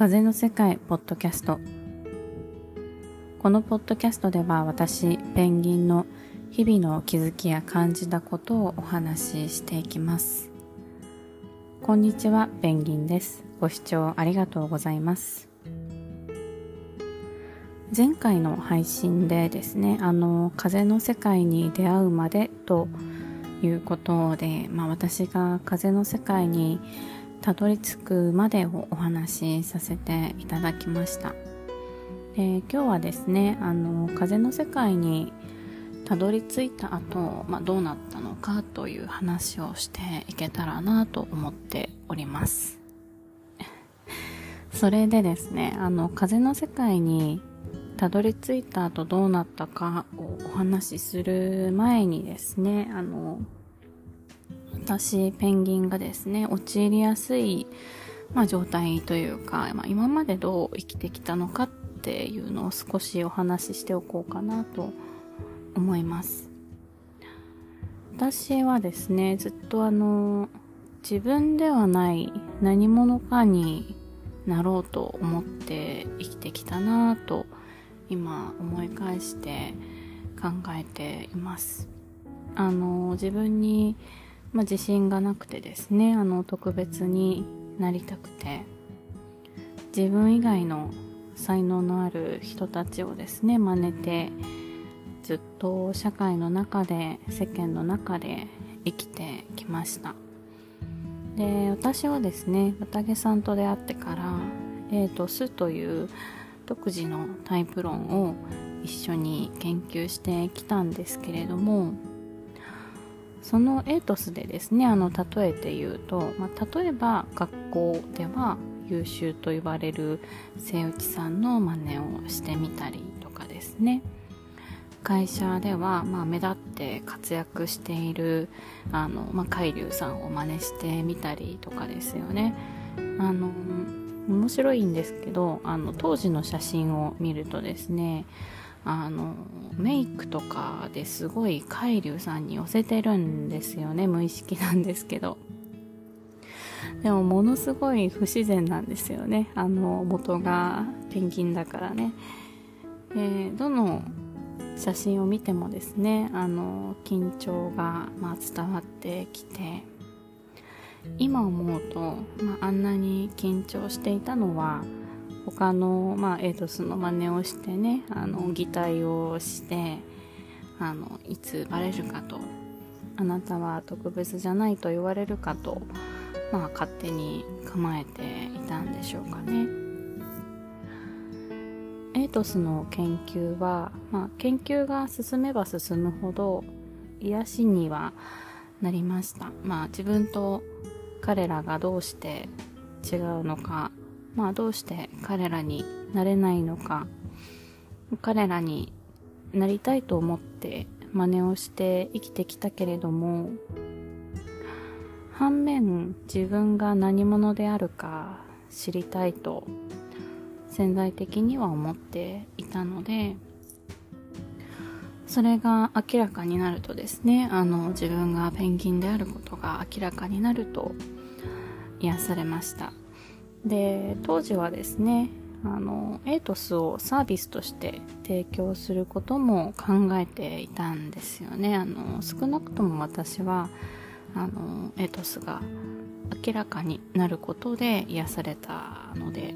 風の世界ポッドキャスト。このポッドキャストでは私ペンギンの日々の気づきや感じたことをお話ししていきます。こんにちはペンギンです。ご視聴ありがとうございます。前回の配信でですねあの風の世界に出会うまでということで、まあ、私が風の世界にたどり着くまでをお話しさせていただきました。で今日はですねあの風の世界にたどり着いた後、まあ、どうなったのかという話をしていけたらなと思っております。それでですねあの風の世界にたどり着いた後どうなったかをお話しする前にですねあの私ペンギンがですね陥りやすい、まあ、状態というか、まあ、今までどう生きてきたのかっていうのを少しお話ししておこうかなと思います。私はですねずっとあの自分ではない何者かになろうと思って生きてきたなと今思い返して考えています。あの自分に、まあ、自信がなくてですねあの特別になりたくて。自分以外の才能のある人たちをですね真似てずっと社会の中で世間の中で生きてきました。で私はですね綿毛さんと出会ってからエイトスという独自のタイプ論を一緒に研究してきたんですけれどもそのエイトスでですねあの例えて言うと、まあ、例えば学校では優秀と言われる瀬内さんの真似をしてみたりとかですね。会社では、まあ、目立って活躍しているあの、まあ、海流さんを真似してみたりとかですよね。あの面白いんですけどあの当時の写真を見るとですねあのメイクとかですごい海流さんに寄せてるんですよね無意識なんですけど。でもものすごい不自然なんですよねあの元がペンギンだからね、えー、どの写真を見てもですねあの緊張が、ま、伝わってきて。今思うと、まあ、あんなに緊張していたのは他の、まあ、エイドスの真似をしてねあの擬態をしてあのいつバレるかとあなたは特別じゃないと言われるかと、まあ、勝手に構えていたんでしょうかね。エイトスの研究は、まあ、研究が進めば進むほど癒しにはなりました。まあ自分と彼らがどうして違うのか、まあどうして彼らになれないのか、彼らになりたいと思って真似をして生きてきたけれども、反面自分が何者であるか知りたいと潜在的には思っていたので、それが明らかになるとですねあの自分がペンギンであることが明らかになると癒されました。で当時はですねあのエイトスをサービスとして提供することも考えていたんですよね。あの少なくとも私はあのエイトスが明らかになることで癒されたので。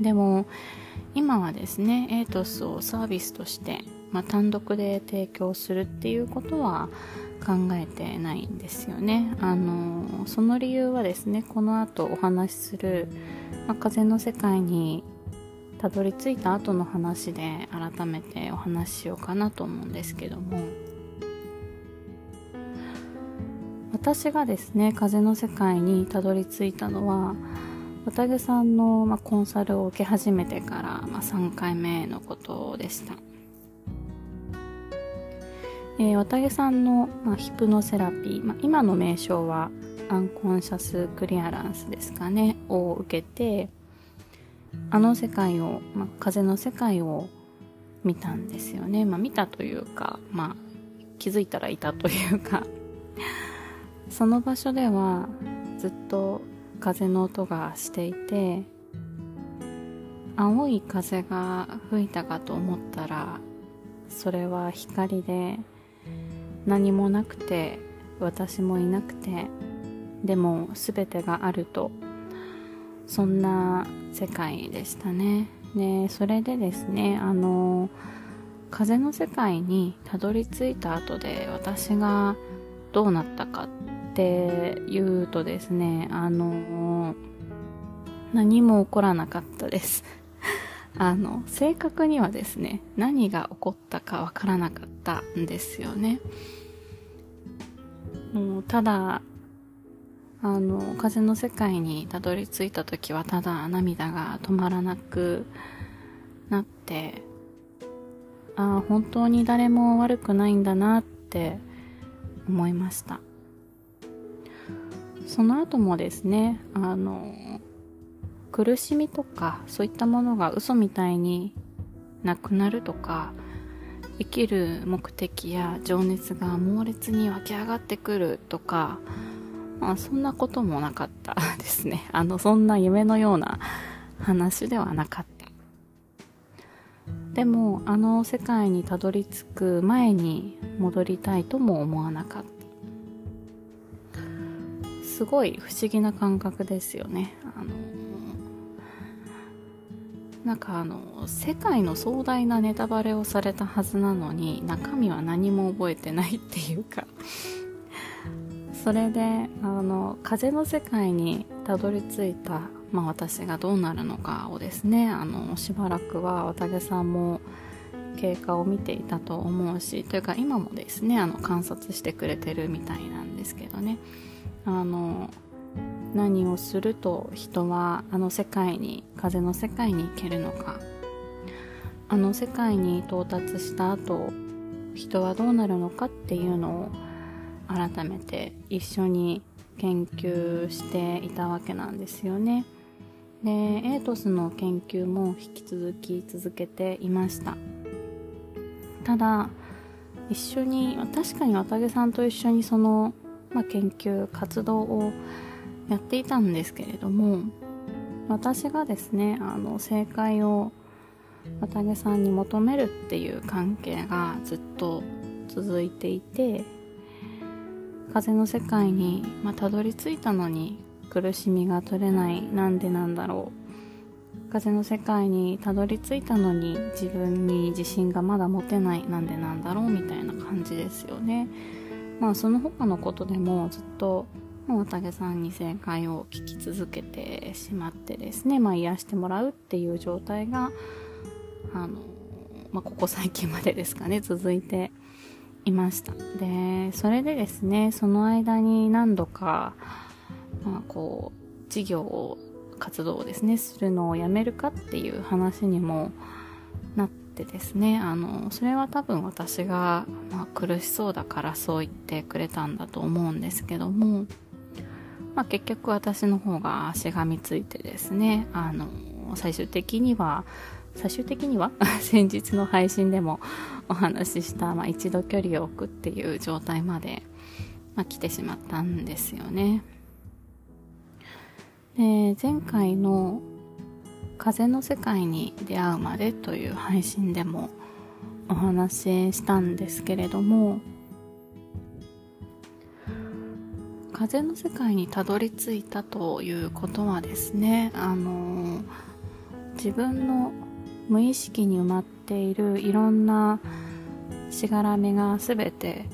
でも今はですねエイトスをサービスとしてまあ、単独で提供するっていうことは考えてないんですよね。あのその理由はですねこの後お話しする、まあ、風の世界にたどり着いた後の話で改めてお話ししようかなと思うんですけども私がですね風の世界にたどり着いたのは綿毛さんの、まあ、コンサルを受け始めてから、まあ、3回目のことでした。えー、綿毛さんの、まあ、ヒプノセラピー、まあ、今の名称はアンコンシャスクリアランスですかねを受けてあの世界を、まあ、風の世界を見たんですよね、まあ、見たというか、まあ、気づいたらいたというか。その場所ではずっと風の音がしていて青い風が吹いたかと思ったらそれは光で何もなくて私もいなくてでも全てがあるとそんな世界でしたね。でそれでですねあの風の世界にたどり着いた後で私がどうなったかっていうとですねあの何も起こらなかったです。あの正確にはですね何が起こったかわからなかったんですよね。もうただあの風の世界にたどり着いた時はただ涙が止まらなくなってああ本当に誰も悪くないんだなって思いました。その後もですねあの苦しみとかそういったものが嘘みたいになくなるとか生きる目的や情熱が猛烈に湧き上がってくるとかまあ、そんなこともなかった ですね。あの、そんな夢のような話ではなかった。でも、あの世界にたどり着く前に戻りたいとも思わなかった。すごい不思議な感覚ですよね。あの、なんかあの、世界の壮大なネタバレをされたはずなのに、中身は何も覚えてないっていうか。それであの風の世界にたどり着いた、まあ、私がどうなるのかをですねあのしばらくは綿毛さんも経過を見ていたと思うしというか今もですねあの観察してくれてるみたいなんですけどね。あの何をすると人はあの世界に風の世界に行けるのか。あの世界に到達した後人はどうなるのかっていうのを改めて一緒に研究していたわけなんですよね。でエイトスの研究も引き続き続けていました。ただ一緒に確かに綿毛さんと一緒にその、まあ、研究活動をやっていたんですけれども私がですねあの正解を綿毛さんに求めるっていう関係がずっと続いていて風の世界に、まあ、たどり着いたのに苦しみが取れないなんでなんだろう。風の世界にたどり着いたのに自分に自信がまだ持てないなんでなんだろうみたいな感じですよね。まあその他のことでもずっと大竹さんに正解を聞き続けてしまってですね、まあ、癒してもらうっていう状態があの、まあ、ここ最近までですかね続いていましたでそれでですねその間に何度か、まあ、こう事業を活動をですねするのをやめるかっていう話にもなってですねあのそれは多分私が、まあ、苦しそうだからそう言ってくれたんだと思うんですけども、まあ、結局私の方がしがみついてですねあの最終的には最終的には？先日の配信でもお話しした、まあ、一度距離を置くっていう状態まで、まあ、来てしまったんですよね。で前回の「風の世界に出会うまで」という配信でもお話ししたんですけれども風の世界にたどり着いたということはですねあの自分の無意識に埋まっているいろんなしがらみが全て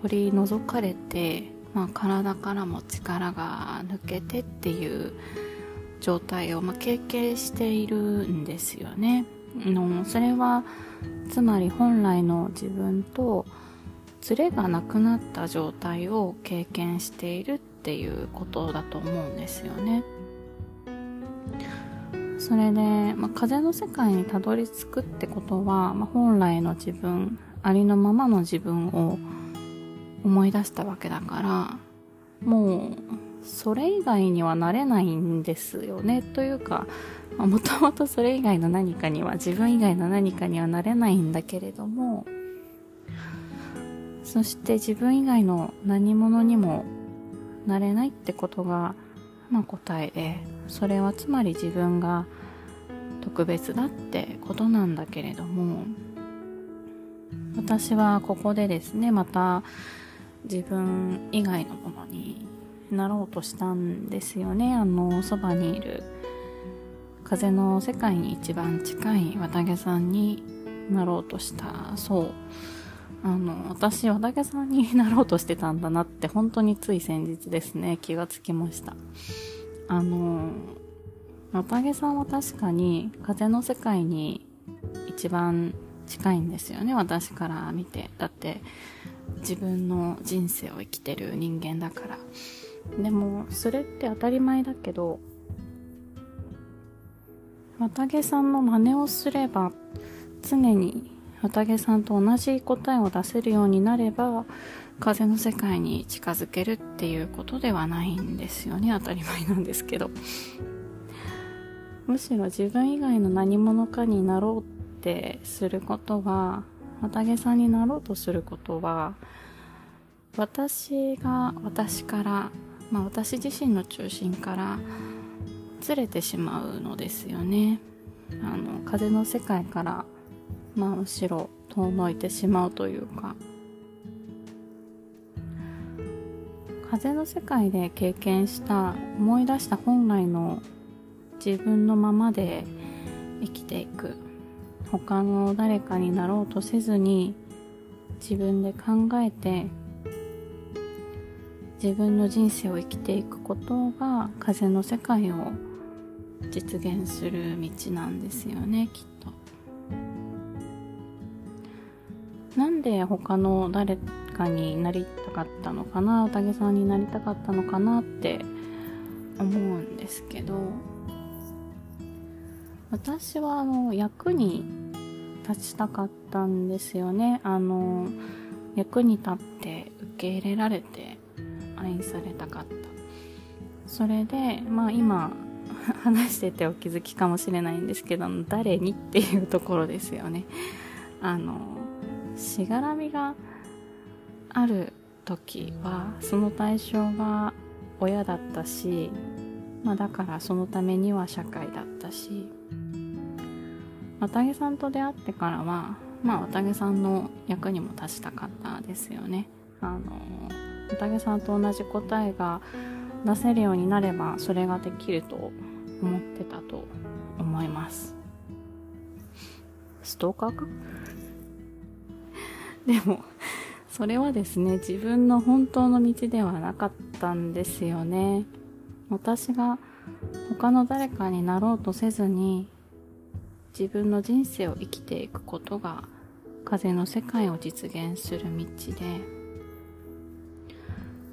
取り除かれて、まあ、体からも力が抜けてっていう状態を、まあ、経験しているんですよね。のそれはつまり本来の自分とズレがなくなった状態を経験しているっていうことだと思うんですよね。それで、まあ、風の世界にたどり着くってことは、まあ、本来の自分ありのままの自分を思い出したわけだからもうそれ以外にはなれないんですよねというかもともとそれ以外の何かには自分以外の何かにはなれないんだけれどもそして自分以外の何者にもなれないってことが、まあ、答えでそれはつまり自分が特別だってことなんだけれども私はここでですねまた自分以外のものになろうとしたんですよね。あのそばにいる風の世界に一番近い綿毛さんになろうとしたそう。あの私綿毛さんになろうとしてたんだなって本当につい先日ですね気がつきました。あの綿毛さんは確かに風の世界に一番近いんですよね私から見て。だって自分の人生を生きてる人間だから。でもそれって当たり前だけど綿毛さんの真似をすれば常に綿毛さんと同じ答えを出せるようになれば風の世界に近づけるっていうことではないんですよね。当たり前なんですけど。むしろ自分以外の何者かになろうってすることは綿毛さんになろうとすることは私が私からまあ私自身の中心からずれてしまうのですよね。あの風の世界からまあむしろ遠のいてしまうというか。風の世界で経験した思い出した本来の自分のままで生きていく。他の誰かになろうとせずに自分で考えて自分の人生を生きていくことが風の世界を実現する道なんですよねきっと。なんで他の誰かになりたかったのかな宴さんになりたかったのかなって思うんですけど私はあの役に立ちたかったんですよね。あの役に立って受け入れられて愛されたかった。それでまあ今 話しててお気づきかもしれないんですけど誰にっていうところですよね。あのしがらみがある時はその対象が親だったし、まあ、だからそのためには社会だったし。綿毛さんと出会ってからはまあ綿毛さんの役にも立ちたかったですよね。あの綿毛さんと同じ答えが出せるようになればそれができると思ってたと思います。ストーカーか？でも それはですね自分の本当の道ではなかったんですよね。私が他の誰かになろうとせずに自分の人生を生きていくことが風の世界を実現する道で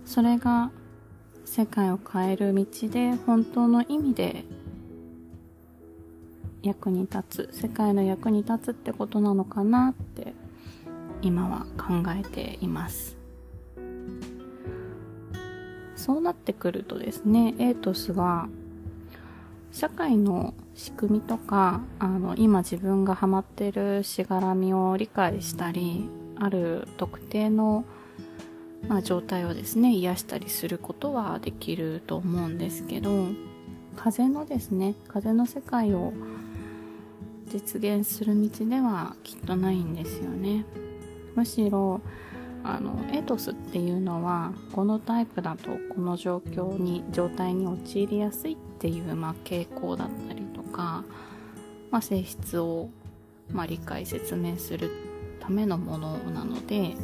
それが世界を変える道で本当の意味で役に立つ世界の役に立つってことなのかなって今は考えていますそうなってくるとですねエイトスは社会の仕組みとかあの今自分がハマってるしがらみを理解したりある特定の、まあ、状態をですね癒したりすることはできると思うんですけど風のですね風の世界を実現する道ではきっとないんですよね。むしろあのエトスっていうのはこのタイプだとこの状況に状態に陥りやすいっていう、まあ、傾向だったりとか、まあ、性質を、まあ、理解説明するためのものなので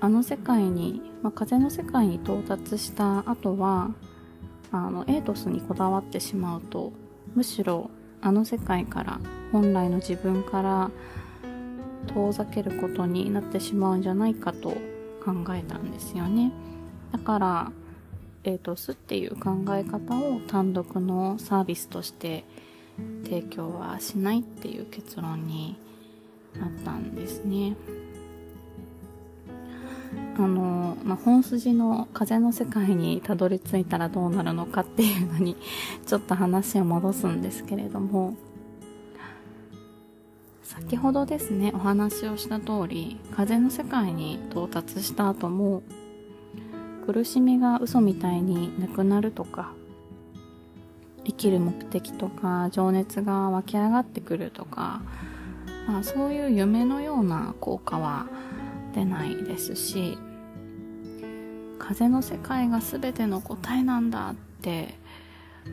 あの世界に、まあ、風の世界に到達した後はあのエイトスにこだわってしまうとむしろあの世界から本来の自分から遠ざけることになってしまうんじゃないかと考えたんですよね。だからエイトスっていう考え方を単独のサービスとして提供はしないっていう結論になったんですね。あの、まあ、本筋の風の世界にたどり着いたらどうなるのかっていうのにちょっと話を戻すんですけれども先ほどですねお話をした通り風の世界に到達した後も苦しみが嘘みたいになくなるとか生きる目的とか情熱が湧き上がってくるとか、まあ、そういう夢のような効果は出ないですし風の世界が全ての答えなんだって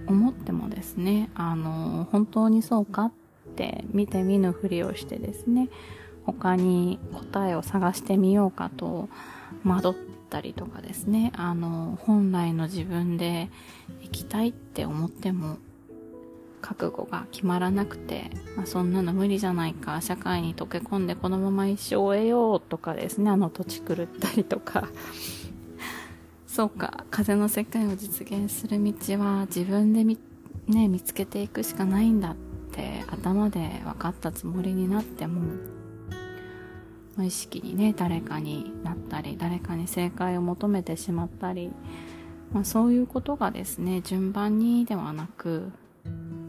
思ってもですねあの本当にそうかって見て見ぬふりをしてですね他に答えを探してみようかと惑ったりとかですねあの本来の自分で生きたいって思っても覚悟が決まらなくて、まあ、そんなの無理じゃないか社会に溶け込んでこのまま一生を得ようとかですねあの土地狂ったりとか。そうか風の世界を実現する道は自分で見,、ね、見つけていくしかないんだって頭で分かったつもりになっても無意識にね誰かになったり誰かに正解を求めてしまったり、まあ、そういうことがですね順番にではなく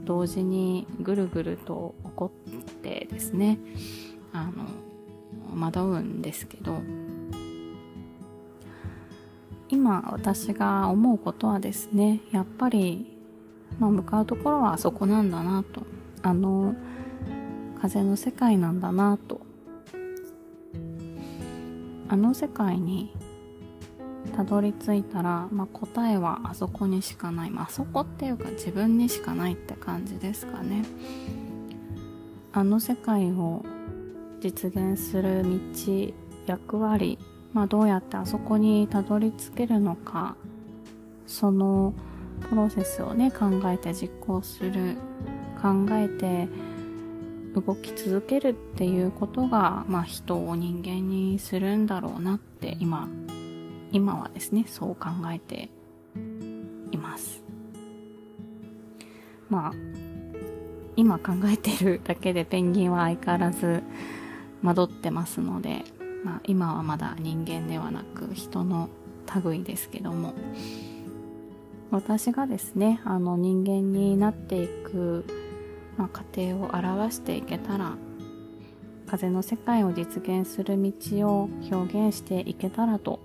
同時にぐるぐると起こってですねあの惑うんですけど今私が思うことはですねやっぱり、まあ、向かうところはそこなんだなとあの風の世界なんだなと。あの世界にたどり着いたら、まあ、答えはあそこにしかない、まあそこっていうか自分にしかないって感じですかね。あの世界を実現する道役割、まあ、どうやってあそこにたどり着けるのかそのプロセスをね考えて実行する考えて動き続けるっていうことが、まあ、人を人間にするんだろうなって今今はですねそう考えています。まあ今考えてるだけでペンギンは相変わらず惑ってますので、まあ、今はまだ人間ではなく人の類ですけども。私がですねあの人間になっていくまあ、過程を表していけたら風の世界を実現する道を表現していけたらと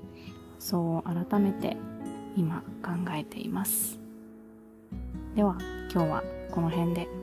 そう改めて今考えています。では今日はこの辺で。